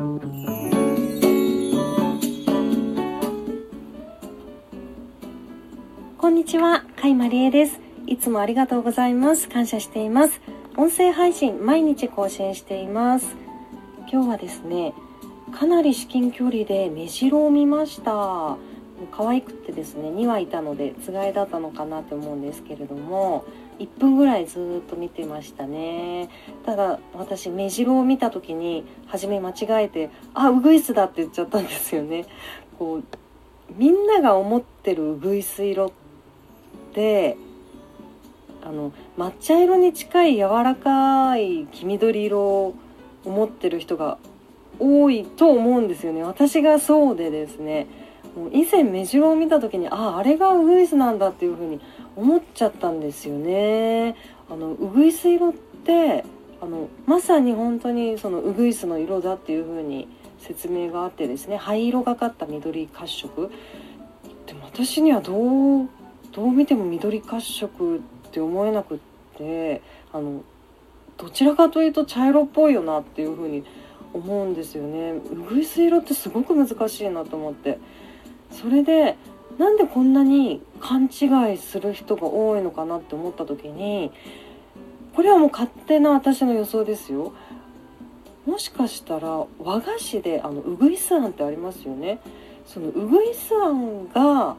こんにちは、かいまりえです。いつもありがとうございます。感謝しています。音声配信毎日更新しています。今日はですね、かなり至近距離で目白を見ました。可愛くてですね2羽いたのでつがいだったのかなと思うんですけれども1分ぐらいずっと見てましたね。ただ私目白を見た時に初め間違えて「あウグイスだ」って言っちゃったんですよね。こうみんなが思ってるウグイス色ってあの抹茶色に近い柔らかい黄緑色を思ってる人が多いと思うんですよね。私がそうでですね以前目白を見た時にあああれがウグイスなんだっていう風に思っちゃったんですよね。あのウグイス色ってあのまさに本当にそのウグイスの色だっていう風に説明があってですね灰色がかった緑褐色。でも私にはどうどう見ても緑褐色って思えなくってあのどちらかというと茶色っぽいよなっていう風に思うんですよね。ウグイス色ってすごく難しいなと思って。それでなんでこんなに勘違いする人が多いのかなって思った時にこれはもう勝手な私の予想ですよもしかしたら和菓子であのウグイスあんってありますよねそのウグイスあんが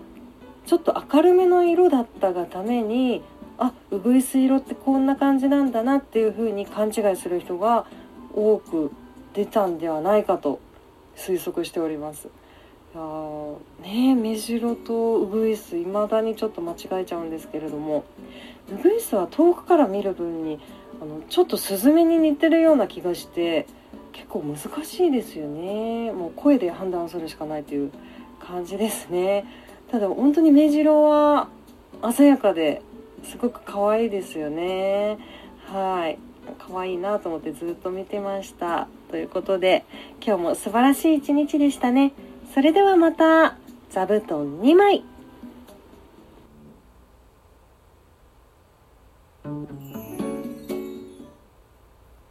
ちょっと明るめの色だったがためにあウグイス色ってこんな感じなんだなっていう風に勘違いする人が多く出たんではないかと推測しております。いやね目白とウグイスいまだにちょっと間違えちゃうんですけれども。ウグイスは遠くから見る分にあのちょっとスズメに似てるような気がして結構難しいですよね。もう声で判断するしかないという感じですね。ただ本当に目白は鮮やかですごく可愛いですよね。はい。可愛いなと思ってずっと見てました。ということで今日も素晴らしい一日でしたね。それではまた座布団2枚。